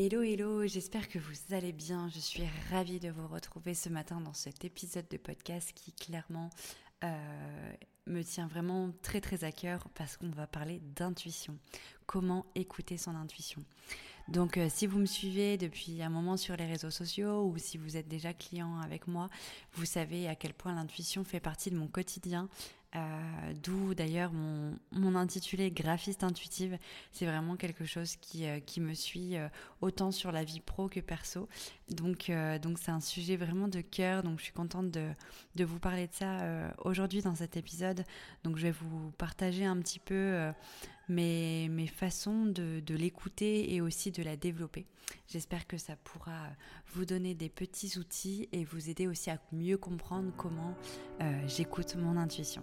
Hello, hello, j'espère que vous allez bien. Je suis ravie de vous retrouver ce matin dans cet épisode de podcast qui clairement euh, me tient vraiment très très à cœur parce qu'on va parler d'intuition. Comment écouter son intuition. Donc euh, si vous me suivez depuis un moment sur les réseaux sociaux ou si vous êtes déjà client avec moi, vous savez à quel point l'intuition fait partie de mon quotidien euh, d'où d'ailleurs mon, intitulé graphiste intuitive. C'est vraiment quelque chose qui, euh, qui me suit euh, autant sur la vie pro que perso. Donc donc c'est un sujet vraiment de cœur. Donc je suis contente de, de vous parler de ça aujourd'hui dans cet épisode. Donc je vais vous partager un petit peu mes, mes façons de, de l'écouter et aussi de la développer. J'espère que ça pourra vous donner des petits outils et vous aider aussi à mieux comprendre comment j'écoute mon intuition.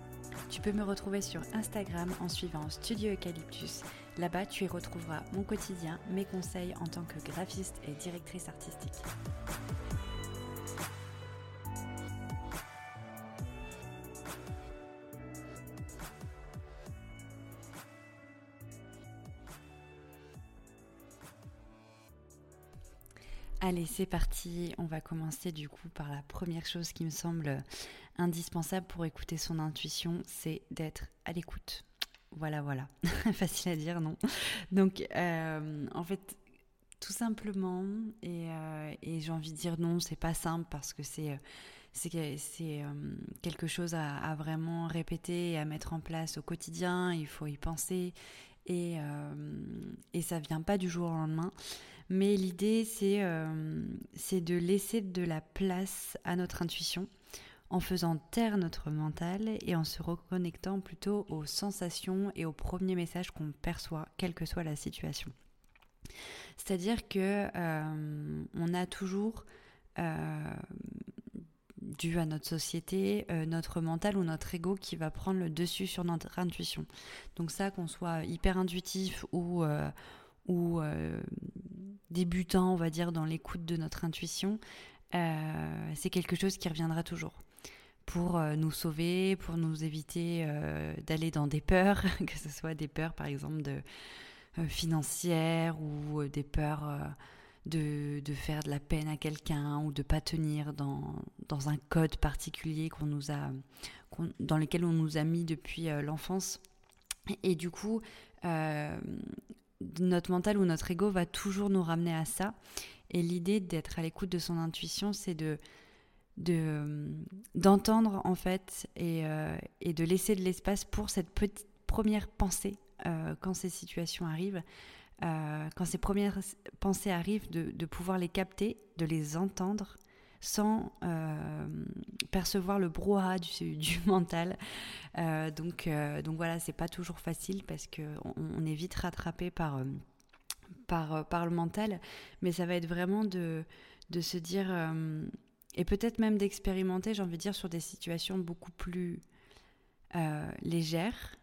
Tu peux me retrouver sur Instagram en suivant Studio Eucalyptus. Là-bas, tu y retrouveras mon quotidien, mes conseils en tant que graphiste et directrice artistique. Allez, c'est parti. On va commencer du coup par la première chose qui me semble indispensable pour écouter son intuition, c'est d'être à l'écoute. Voilà, voilà. Facile à dire, non? Donc, euh, en fait, tout simplement, euh, et, j'ai envie de dire non, c'est pas simple parce que c'est euh, quelque chose à, vraiment répéter et à mettre en place au quotidien. Il faut y penser et, et ça vient pas du jour au lendemain. Mais l'idée, c'est c'est de laisser de la place à notre intuition en faisant taire notre mental et en se reconnectant plutôt aux sensations et aux premiers messages qu'on perçoit, quelle que soit la situation. C'est-à-dire que euh, on a toujours, euh, dû à notre société, euh, notre mental ou notre ego qui va prendre le dessus sur notre intuition. Donc ça, qu'on soit hyper intuitif ou débutant, on va dire, dans l'écoute de notre intuition, c'est quelque chose qui reviendra toujours pour euh, nous sauver, pour nous éviter euh, d'aller dans des peurs, que ce soit des peurs par exemple euh, financières ou des peurs de, de, faire de la peine à quelqu'un ou de pas tenir dans, dans un code particulier qu'on nous a, dans lequel on nous a mis depuis l'enfance. Et du coup, notre mental ou notre ego va toujours nous ramener à ça. Et l'idée d'être à l'écoute de son intuition, c'est de de d'entendre en fait et, euh, et, de laisser de l'espace pour cette petite première pensée euh, quand ces situations arrivent, euh, quand ces premières pensées arrivent, de, de, pouvoir les capter, de les entendre sans percevoir le brouhaha du, mental. donc, donc voilà, c'est pas toujours facile parce que on, est vite rattrapé par par, par le mental, mais ça va être vraiment de, de se dire et peut-être même d'expérimenter, j'ai envie de dire, sur des situations beaucoup plus euh, légères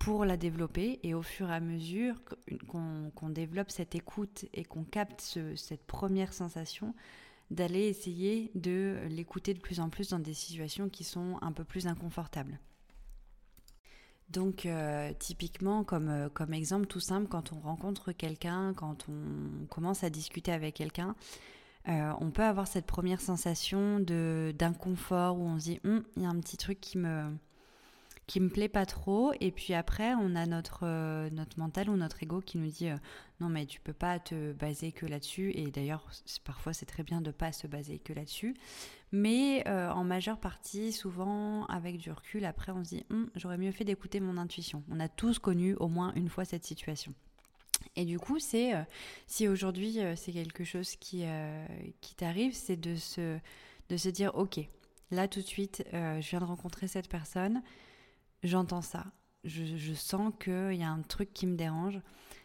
pour la développer et au fur et à mesure qu'on développe cette écoute et qu'on capte cette première sensation, d'aller essayer de l'écouter de plus en plus dans des situations qui sont un peu plus inconfortables. Donc euh, typiquement comme, euh, comme exemple tout simple, quand on rencontre quelqu'un, quand on commence à discuter avec quelqu'un, euh, on peut avoir cette première sensation d'inconfort où on se dit hum, il y a un petit truc qui me qui me plaît pas trop. Et puis après on a notre euh, notre mental ou notre ego qui nous dit euh, non mais tu peux pas te baser que là-dessus. Et d'ailleurs parfois c'est très bien de pas se baser que là-dessus. Mais en majeure partie souvent avec du recul après on se dit hum, j'aurais mieux fait d'écouter mon intuition. On a tous connu au moins une fois cette situation. Et du coup, c'est euh, si aujourd'hui euh, c'est quelque chose qui, euh, qui t'arrive, c'est de se, de se dire ok, là tout de suite, je viens de rencontrer cette personne, j'entends ça, je, je sens qu'il y a un truc qui me dérange,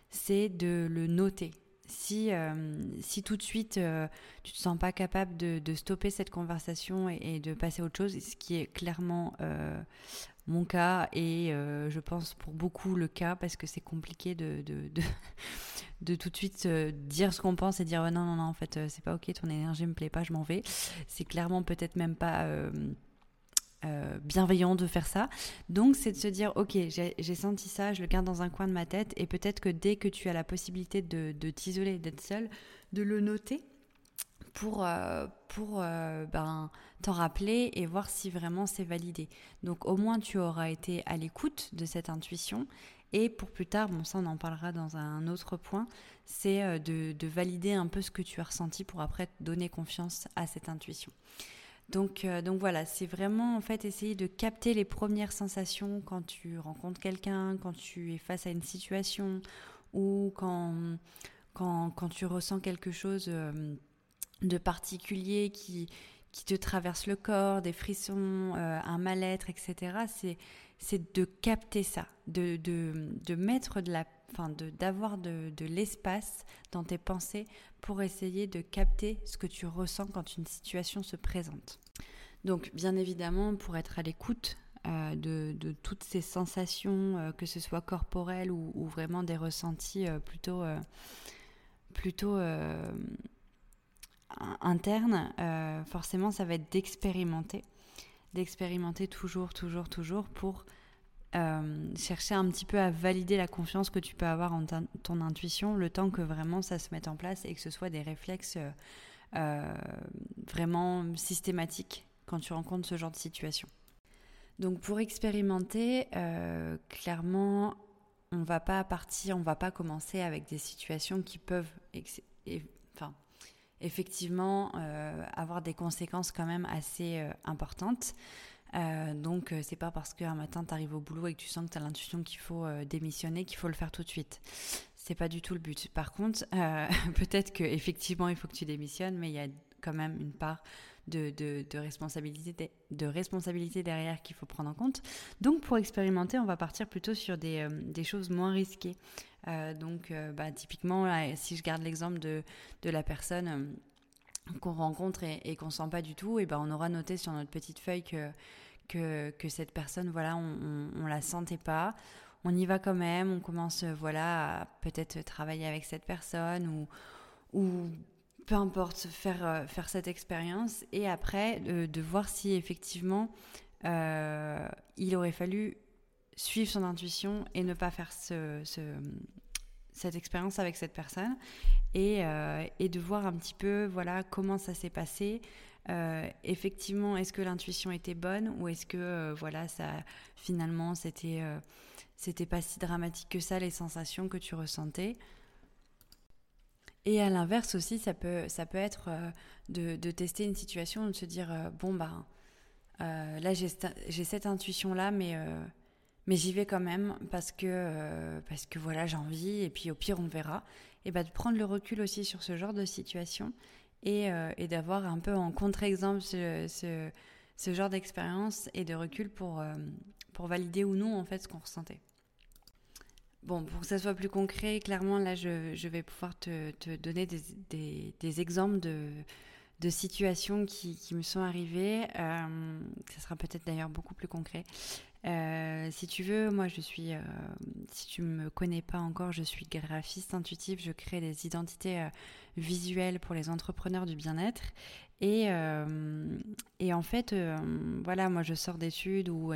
c'est de le noter. Si, si tout de suite tu te sens pas capable de, stopper cette conversation et, de passer à autre chose, ce qui est clairement mon cas et je pense pour beaucoup le cas parce que c'est compliqué de, de, tout de suite dire ce qu'on pense et dire non, non, non, en fait, c'est pas ok, ton énergie me plaît pas, je m'en vais. C'est clairement peut-être même pas euh, bienveillant de faire ça. Donc, c'est de se dire, ok, j'ai senti ça, je le garde dans un coin de ma tête, et peut-être que dès que tu as la possibilité de, de t'isoler, d'être seul, de le noter pour, euh, pour euh, ben, t'en rappeler et voir si vraiment c'est validé. Donc, au moins, tu auras été à l'écoute de cette intuition. Et pour plus tard, bon, ça, on en parlera dans un autre point, c'est de, de valider un peu ce que tu as ressenti pour après donner confiance à cette intuition. Donc, euh, donc voilà, c'est vraiment en fait essayer de capter les premières sensations quand tu rencontres quelqu'un, quand tu es face à une situation ou quand, quand, quand tu ressens quelque chose euh, de particulier qui, qui te traverse le corps, des frissons, euh, un mal-être, etc. C'est, de capter ça, de, de, de mettre de la enfin d'avoir de, l'espace dans tes pensées pour essayer de capter ce que tu ressens quand une situation se présente. Donc bien évidemment, pour être à l'écoute euh, de, toutes ces sensations, euh, que ce soit corporelles ou, ou vraiment des ressentis euh, plutôt, plutôt internes, forcément ça va être d'expérimenter, d'expérimenter toujours, toujours, toujours pour chercher un petit peu à valider la confiance que tu peux avoir en ton intuition, le temps que vraiment ça se mette en place et que ce soit des réflexes vraiment systématiques quand tu rencontres ce genre de situation. Donc pour expérimenter, euh, clairement, on va pas partir, on va pas commencer avec des situations qui peuvent, enfin, effectivement, euh, avoir des conséquences quand même assez euh, donc c'est pas parce qu'un matin tu arrives au boulot et que tu sens que tu as l'intuition qu'il faut démissionner qu'il faut le faire tout de suite. C'est pas du tout le but. Par contre, peut-être qu'effectivement il faut que tu démissionnes, mais il y a quand même une part de, responsabilité, de responsabilité derrière qu'il faut prendre en compte. Donc pour expérimenter, on va partir plutôt sur des, euh, choses moins risquées. Euh, donc euh, bah, typiquement, si je garde l'exemple de, la personne qu'on rencontre et, qu'on sent pas du tout, et ben on aura noté sur notre petite feuille que, que, cette personne, voilà, on, on, la sentait pas. On y va quand même, on commence voilà à peut-être travailler avec cette personne ou, ou peu importe, faire, euh, faire cette expérience et après de, voir si effectivement euh, il aurait fallu suivre son intuition et ne pas faire ce, cette expérience avec cette personne et, euh, et, de voir un petit peu voilà comment ça s'est passé. effectivement, est-ce que l'intuition était bonne ou est-ce que voilà ça finalement c'était c'était pas si dramatique que ça les sensations que tu ressentais? Et à l'inverse aussi, ça peut, ça peut être euh, de, de, tester une situation, de se dire euh, bon bah euh, là j'ai cette intuition là, mais mais j'y vais quand même parce que parce que voilà j'ai envie et puis au pire on verra. Et bah de prendre le recul aussi sur ce genre de situation et, et d'avoir un peu en contre-exemple ce, ce, genre d'expérience et de recul pour pour valider ou non en fait ce qu'on ressentait. Bon, pour que ça soit plus concret, clairement, là, je, vais pouvoir te, donner des, exemples de, situations qui, me sont arrivées. Euh, ça sera peut-être d'ailleurs beaucoup plus concret. Euh, si tu veux, moi, je suis, euh, si tu me connais pas encore, je suis graphiste intuitif. Je crée des identités visuelles pour les entrepreneurs du bien-être. Et, et, en fait, voilà, moi je sors d'études où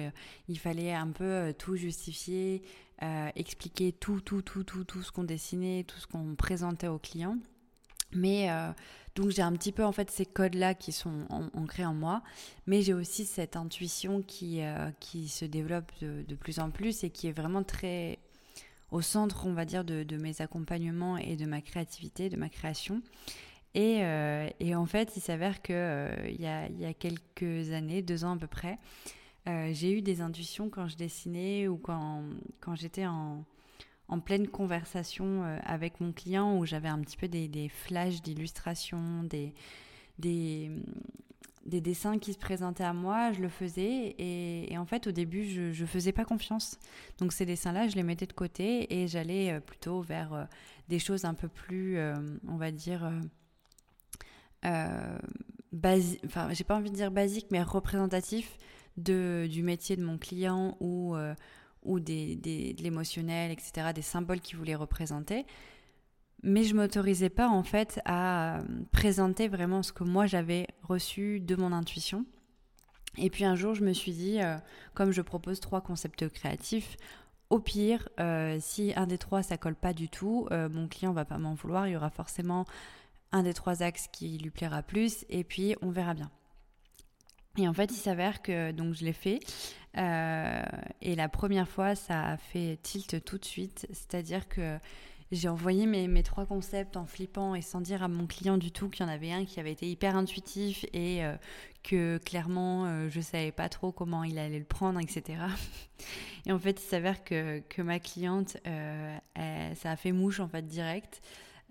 il fallait un peu tout justifier, euh, expliquer tout, tout, tout, tout, tout ce qu'on dessinait, tout ce qu'on présentait aux clients. Mais euh, donc j'ai un petit peu en fait ces codes-là qui sont ancrés en moi, mais j'ai aussi cette intuition qui, euh, qui se développe de, plus en plus et qui est vraiment très au centre, on va dire, de, mes accompagnements et de ma créativité, de ma création. Et, et en fait, il s'avère qu'il y, a, y a quelques années, deux ans à peu près, euh, j'ai eu des intuitions quand je dessinais ou quand, quand j'étais en, en, pleine conversation euh, avec mon client où j'avais un petit peu des, flashs d'illustration, des, des, des dessins qui se présentaient à moi, je le faisais et, en fait au début je ne faisais pas confiance. Donc ces dessins-là, je les mettais de côté et j'allais euh, plutôt vers euh, des choses un peu plus, on va dire, euh, enfin j'ai pas envie de dire basique, mais représentatif de, du métier de mon client ou, ou des, des, de l'émotionnel, etc., des symboles qu'il voulait représenter mais je m'autorisais pas en fait à euh, présenter vraiment ce que moi j'avais reçu de mon intuition. Et puis un jour, je me suis dit, euh, comme je propose trois concepts créatifs, au pire, euh, si un des trois ça colle pas du tout, mon client va pas m'en vouloir. Il y aura forcément un des trois axes qui lui plaira plus, et puis on verra bien. Et en fait, il s'avère que donc je l'ai fait. et la première fois, ça a fait tilt tout de suite. C'est-à-dire que j'ai envoyé mes, mes, trois concepts en flippant et sans dire à mon client du tout qu'il y en avait un qui avait été hyper intuitif et euh, que clairement euh, je savais pas trop comment il allait le prendre, etc. Et en fait, il s'avère que, que, ma cliente, euh, ça a fait mouche en fait direct.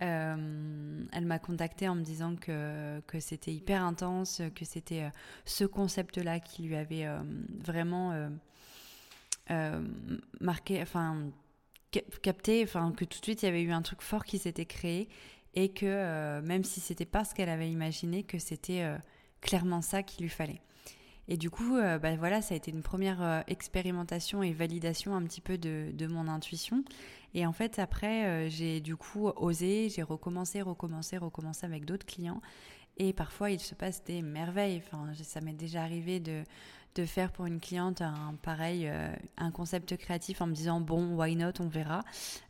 Elle m'a contacté en me disant que, que c'était hyper intense, que c'était ce concept-là qui lui avait vraiment marqué, enfin capté, enfin que tout de suite il y avait eu un truc fort qui s'était créé et que euh, même si c'était pas ce qu'elle avait imaginé, que c'était euh, clairement ça qu'il lui fallait. Et du coup, euh, bah, voilà, ça a été une première expérimentation et validation un petit peu de, de mon intuition. Et en fait, après, j'ai du coup osé, j'ai recommencé, recommencé, recommencé avec d'autres clients. Et parfois, il se passe des merveilles. Enfin, ça m'est déjà arrivé de, de faire pour une cliente un pareil, euh, un concept créatif en me disant bon, why not, on verra.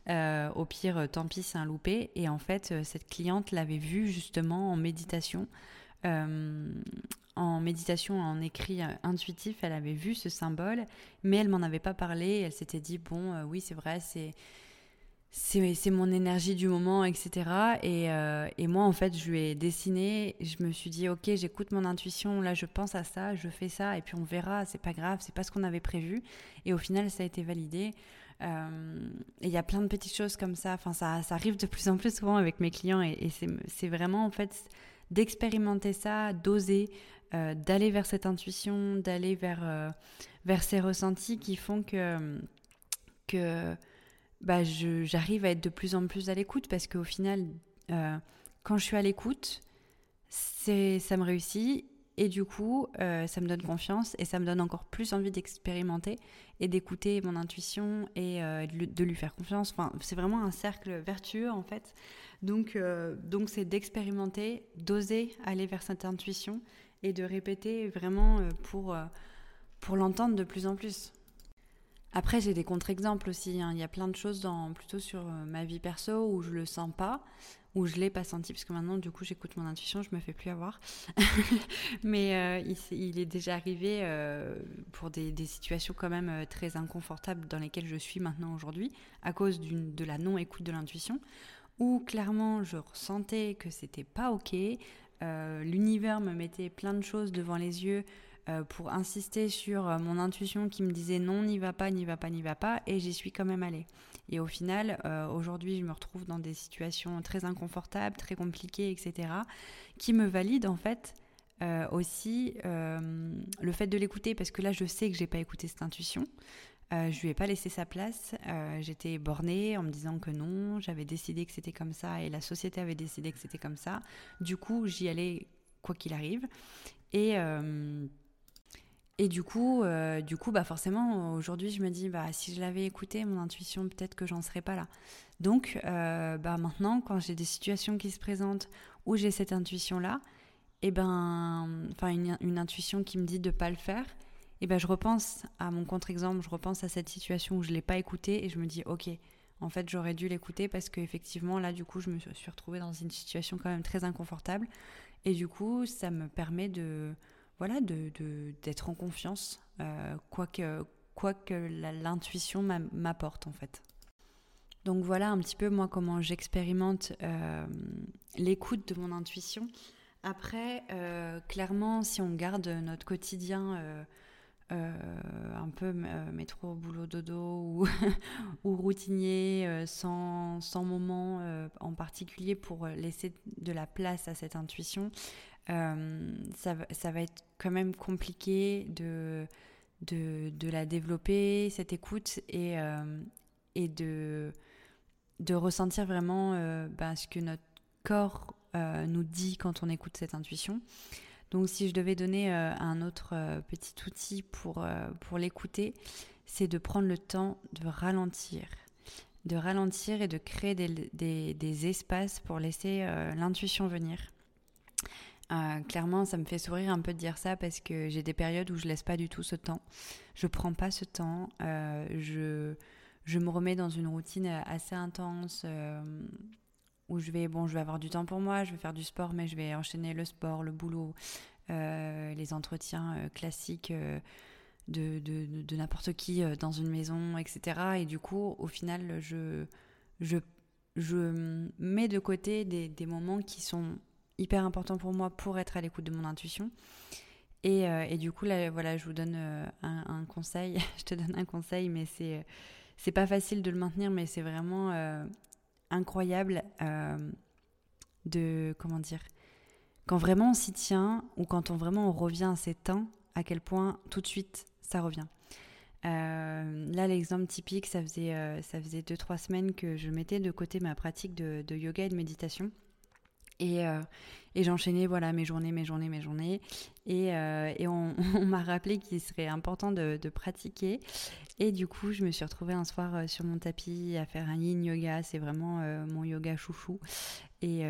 Euh, au pire, euh, tant pis, c'est un loupé. Et en fait, cette cliente l'avait vu justement en méditation. En méditation, en écrit intuitif, elle avait vu ce symbole, mais elle m'en avait pas parlé. Elle s'était dit bon, oui, c'est vrai, c'est c'est mon énergie du moment, etc. Et, euh, et, moi, en fait, je lui ai dessiné. Je me suis dit, ok, j'écoute mon intuition. Là, je pense à ça, je fais ça, et puis on verra. C'est pas grave, c'est pas ce qu'on avait prévu. Et au final, ça a été validé. Euh, et il y a plein de petites choses comme ça. Enfin, ça, ça arrive de plus en plus souvent avec mes clients. Et, et c'est vraiment, en fait, d'expérimenter ça, d'oser, euh, d'aller vers cette intuition, d'aller vers, vers ces ressentis qui font que. que bah, j'arrive à être de plus en plus à l'écoute parce qu'au final, euh, quand je suis à l'écoute, ça me réussit et du coup, euh, ça me donne confiance et ça me donne encore plus envie d'expérimenter et d'écouter mon intuition et euh, de, lui faire confiance. Enfin, c'est vraiment un cercle vertueux en fait. Donc, donc c'est d'expérimenter, d'oser aller vers cette intuition et de répéter vraiment pour, pour l'entendre de plus en plus. Après, j'ai des contre-exemples aussi. Hein. Il y a plein de choses dans, plutôt sur euh, ma vie perso où je le sens pas, où je l'ai pas senti, parce que maintenant, du coup, j'écoute mon intuition, je me fais plus avoir. Mais euh, il, est déjà arrivé euh, pour des, situations quand même très inconfortables dans lesquelles je suis maintenant aujourd'hui, à cause de la non-écoute de l'intuition, où clairement, je ressentais que c'était pas ok. L'univers me mettait plein de choses devant les yeux euh, pour insister sur euh, mon intuition qui me disait non, n'y va pas, n'y va pas, n'y va pas, et j'y suis quand même allée. Et au final, euh, aujourd'hui, je me retrouve dans des situations très inconfortables, très compliquées, etc., qui me valident en fait aussi le fait de l'écouter, parce que là, je sais que j'ai pas écouté cette intuition. je lui ai pas laissé sa place. J'étais bornée en me disant que non, j'avais décidé que c'était comme ça et la société avait décidé que c'était comme ça. Du coup, j'y allais quoi qu'il arrive. Et et du coup, euh, du coup, bah forcément, aujourd'hui, je me dis, bah si je l'avais écouté, mon intuition, peut-être que j'en serais pas là. Donc, euh, bah maintenant, quand j'ai des situations qui se présentent où j'ai cette intuition-là, et eh ben, enfin une, intuition qui me dit de pas le faire, et eh ben je repense à mon contre-exemple, je repense à cette situation où je l'ai pas écouté et je me dis, ok, en fait, j'aurais dû l'écouter parce qu'effectivement, là, du coup, je me suis retrouvée dans une situation quand même très inconfortable. Et du coup, ça me permet de voilà, de, d'être en confiance, euh, quoi que, quoi que l'intuition m'apporte en fait. Donc voilà un petit peu moi comment j'expérimente euh, l'écoute de mon intuition. Après, euh, clairement, si on garde notre quotidien un peu métro, boulot, dodo ou, ou routinier, sans, sans moment en particulier pour laisser de la place à cette intuition, ça, ça, va être quand même compliqué de, la développer, cette écoute, et, et de, ressentir vraiment bah, ce que notre corps nous dit quand on écoute cette intuition. Donc si je devais donner un autre petit outil pour, l'écouter, c'est de prendre le temps de ralentir de ralentir et de créer des, espaces pour laisser euh, l'intuition venir. Euh, clairement, ça me fait sourire un peu de dire ça parce que j'ai des périodes où je laisse pas du tout ce temps. Je prends pas ce temps. Euh, je, je me remets dans une routine assez intense où je vais, bon, je vais avoir du temps pour moi, je vais faire du sport, mais je vais enchaîner le sport, le boulot, les entretiens classiques de, de, n'importe qui euh, dans une maison, etc. Et du coup, au final, je, je, je mets de côté des, des, moments qui sont hyper importants pour moi pour être à l'écoute de mon intuition. Et, euh, et, du coup, là, voilà, je vous donne euh, un, conseil. je te donne un conseil, mais c'est c'est pas facile de le maintenir, mais c'est vraiment incroyable de comment dire quand vraiment on s'y tient ou quand on vraiment on revient à ses temps, à quel point tout de suite ça revient. Euh, là, l'exemple typique, ça faisait, euh, ça faisait 2-3 semaines que je mettais de côté ma pratique de, yoga et de méditation. Et, euh, et j'enchaînais voilà, mes journées, mes journées, mes journées. Et, et on, m'a rappelé qu'il serait important de, pratiquer. Et du coup, je me suis retrouvée un soir sur mon tapis à faire un yin yoga. C'est vraiment mon yoga chouchou. Et,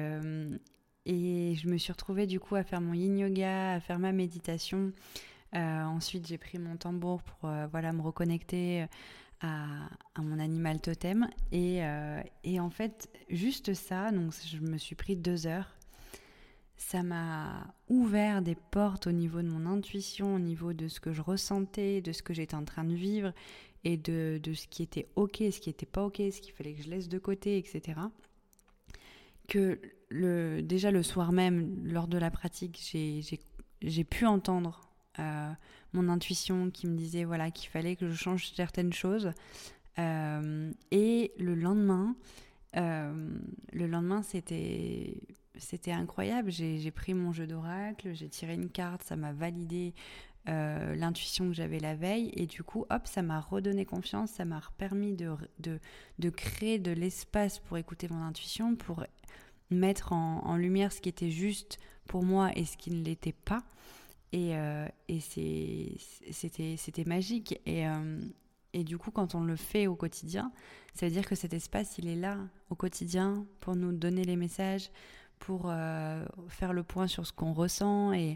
et je me suis retrouvée du coup à faire mon yin yoga, à faire ma méditation. Euh, ensuite, j'ai pris mon tambour pour euh, voilà, me reconnecter à, mon animal totem. Et, euh, et, en fait, juste ça, donc je me suis pris deux heures. Ça m'a ouvert des portes au niveau de mon intuition, au niveau de ce que je ressentais, de ce que j'étais en train de vivre et de, de ce qui était ok, ce qui n'était pas ok, ce qu'il fallait que je laisse de côté, etc. Que le, déjà le soir même, lors de la pratique, j'ai pu entendre euh, mon intuition qui me disait voilà qu'il fallait que je change certaines choses. Euh, et le lendemain, euh, le lendemain c'était c'était incroyable. J'ai pris mon jeu d'oracle, j'ai tiré une carte, ça m'a validé l'intuition que j'avais la veille et du coup, hop, ça m'a redonné confiance, ça m'a permis de, de, de, créer de l'espace pour écouter mon intuition, pour mettre en, lumière ce qui était juste pour moi et ce qui ne l'était pas. Et, euh, c'était magique. Et, euh, et du coup, quand on le fait au quotidien, ça veut dire que cet espace, il est là au quotidien pour nous donner les messages, pour euh, faire le point sur ce qu'on ressent. Et,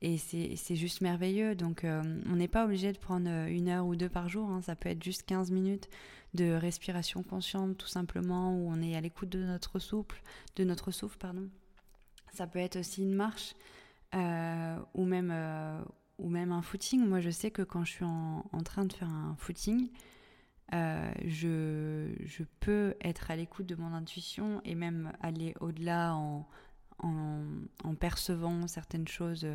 et c'est juste merveilleux. Donc, on n'est pas obligé de prendre une heure ou deux par jour. Hein. Ça peut être juste 15 minutes de respiration consciente, tout simplement, où on est à l'écoute de notre souffle, de notre souffle, pardon. Ça peut être aussi une marche. Euh, ou, même, euh, ou même un footing. Moi, je sais que quand je suis en, train de faire un footing, euh, je, je, peux être à l'écoute de mon intuition et même aller au-delà en, en, percevant certaines choses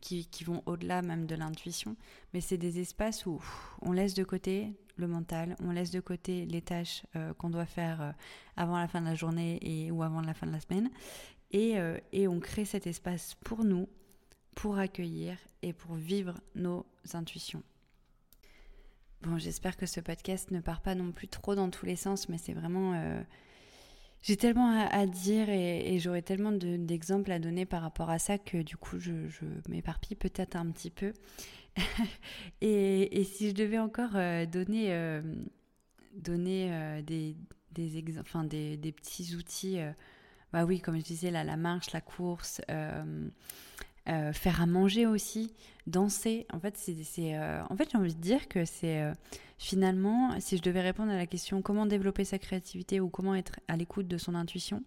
qui, qui vont au-delà même de l'intuition. Mais c'est des espaces où on laisse de côté le mental, on laisse de côté les tâches qu'on doit faire avant la fin de la journée et, ou avant la fin de la semaine. Et, et on crée cet espace pour nous pour accueillir et pour vivre nos intuitions. Bon, j'espère que ce podcast ne part pas non plus trop dans tous les sens, mais c'est vraiment... Euh, j'ai tellement à, dire et, j'aurais tellement d'exemples à donner par rapport à ça que du coup je, m'éparpille peut-être un petit peu. et, si je devais encore euh, donner, euh, donner des, des, enfin, des, des, petits outils, bah oui, comme je disais, là, la marche, la course, faire à manger aussi, danser. En fait, c'est, euh, en fait, j'ai envie de dire que c'est euh, finalement, si je devais répondre à la question comment développer sa créativité ou comment être à l'écoute de son intuition,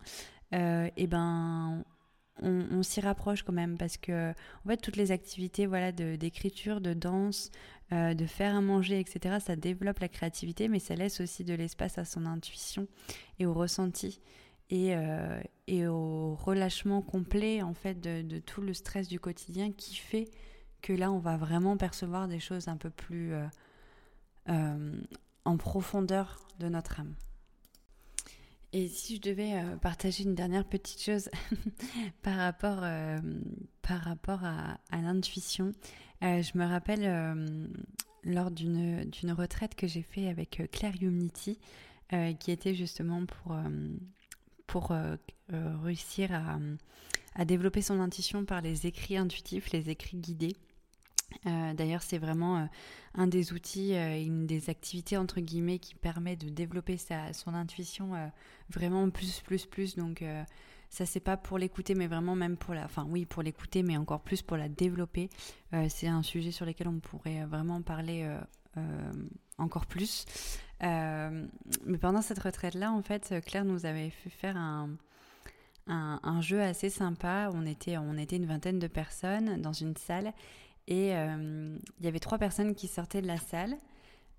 eh ben, on, s'y rapproche quand même parce que en fait, toutes les activités, voilà, d'écriture, de, danse, de faire à manger, etc., ça développe la créativité, mais ça laisse aussi de l'espace à son intuition et au ressenti et, euh, et au relâchement complet en fait de, tout le stress du quotidien qui fait que là on va vraiment percevoir des choses un peu plus euh, euh, en profondeur de notre âme. Et si je devais partager une dernière petite chose par rapport, par rapport à, l'intuition, je me rappelle lors d'une retraite que j'ai fait avec Claire Humnity, qui était justement pour, pour réussir à, développer son intuition par les écrits intuitifs, les écrits guidés. Euh, d'ailleurs, c'est vraiment euh, un des outils, euh, une des activités entre guillemets qui permet de développer sa, son intuition vraiment plus, plus, plus. Donc, ça, c'est pas pour l'écouter, mais vraiment même pour la. Enfin, oui, pour l'écouter, mais encore plus pour la développer. c'est un sujet sur lequel on pourrait vraiment parler encore plus. mais pendant cette retraite-là, en fait, Claire nous avait fait faire un. Un, jeu assez sympa. On était, on était une vingtaine de personnes dans une salle et euh, il y avait trois personnes qui sortaient de la salle.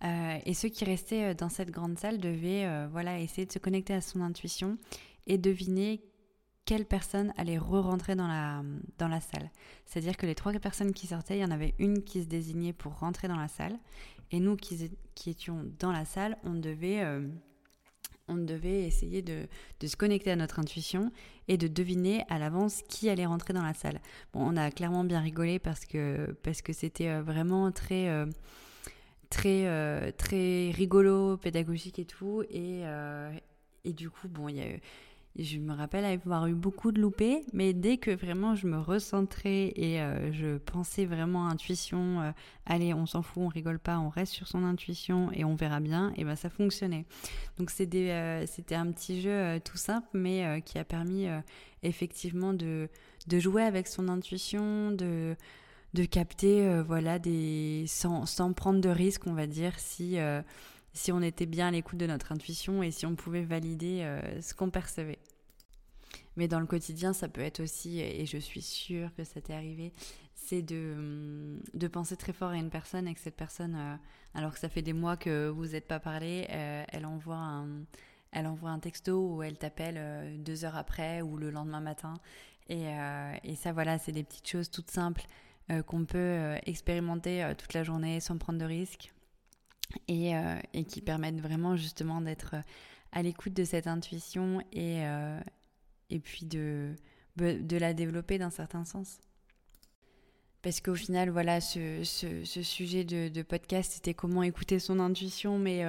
Euh, et ceux qui restaient euh, dans cette grande salle devaient voilà, essayer de se connecter à son intuition et deviner quelle personne allait re-rentrer dans la, dans la salle. C'est-à-dire que les trois personnes qui sortaient, il y en avait une qui se désignait pour rentrer dans la salle. Et nous qui, étions dans la salle, on devait on devait essayer de, se connecter à notre intuition et de deviner à l'avance qui allait rentrer dans la salle. Bon, on a clairement bien rigolé parce que parce que c'était euh, vraiment très euh, très euh, très rigolo, pédagogique et tout et et du coup bon il y a je me rappelle avoir eu beaucoup de loupés, mais dès que vraiment je me recentrais et euh, je pensais vraiment intuition, euh, allez, on s'en fout, on rigole pas, on reste sur son intuition et on verra bien, et ben ça fonctionnait. Donc c'était euh, c'était un petit jeu tout simple, mais qui a permis effectivement de, jouer avec son intuition, de capter voilà sans, sans prendre de risques, on va dire, si si on était bien à l'écoute de notre intuition et si on pouvait valider euh, ce qu'on percevait. Mais dans le quotidien, ça peut être aussi, et je suis sûre que ça t'est arrivé, c'est de, hum, de penser très fort à une personne et que cette personne, euh, alors que ça fait des mois que vous n'êtes pas parlé, euh, elle, envoie un, elle envoie un texto ou elle t'appelle deux heures après ou le lendemain matin. Et, et ça, voilà, c'est des petites choses toutes simples qu'on peut expérimenter toute la journée sans prendre de risques et, euh, et qui permettent vraiment justement d'être euh, à l'écoute de cette intuition et, euh, et puis de, de la développer d'un certain sens. Parce qu'au final, voilà, ce, ce, sujet de, de podcast, c'était comment écouter son intuition, mais,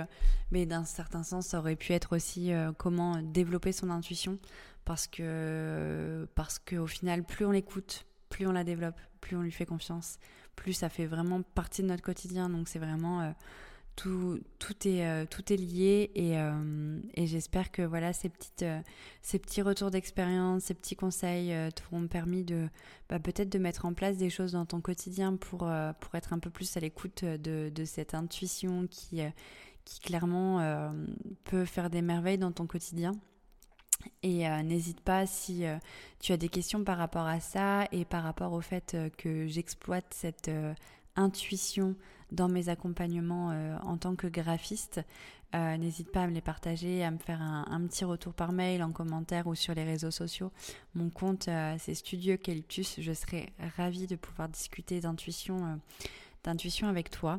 mais d'un certain sens, ça aurait pu être aussi comment développer son intuition, parce que parce qu'au final, plus on l'écoute, plus on la développe, plus on lui fait confiance, plus ça fait vraiment partie de notre quotidien. Donc c'est vraiment tout, tout, est, euh, tout est lié et, euh, et j'espère que voilà, ces, petites, euh, ces petits retours d'expérience, ces petits conseils t'auront permis de bah, peut-être de mettre en place des choses dans ton quotidien pour, pour être un peu plus à l'écoute de, de, cette intuition qui, qui clairement peut faire des merveilles dans ton quotidien. Et n'hésite pas si tu as des questions par rapport à ça et par rapport au fait que j'exploite cette intuition dans mes accompagnements euh, en tant que graphiste. Euh, n'hésite pas à me les partager, à me faire un, petit retour par mail, en commentaire ou sur les réseaux sociaux. Mon compte, euh, c'est Studio Eucalyptus. Je serais ravie de pouvoir discuter d'intuition, d'intuition avec toi.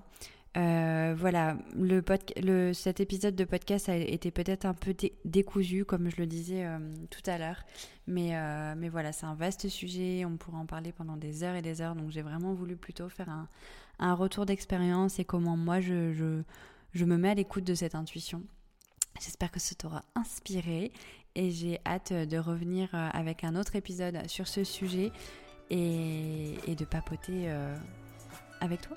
Voilà, le, cet épisode de podcast a été peut-être un peu décousu, comme je le disais tout à l'heure. Mais, mais voilà, c'est un vaste sujet, on pourrait en parler pendant des heures et des heures. Donc j'ai vraiment voulu plutôt faire un, retour d'expérience et comment moi je, je, me mets à l'écoute de cette intuition. J'espère que ça t'aura inspiré et j'ai hâte de revenir euh, avec un autre épisode sur ce sujet et, de papoter euh, avec toi.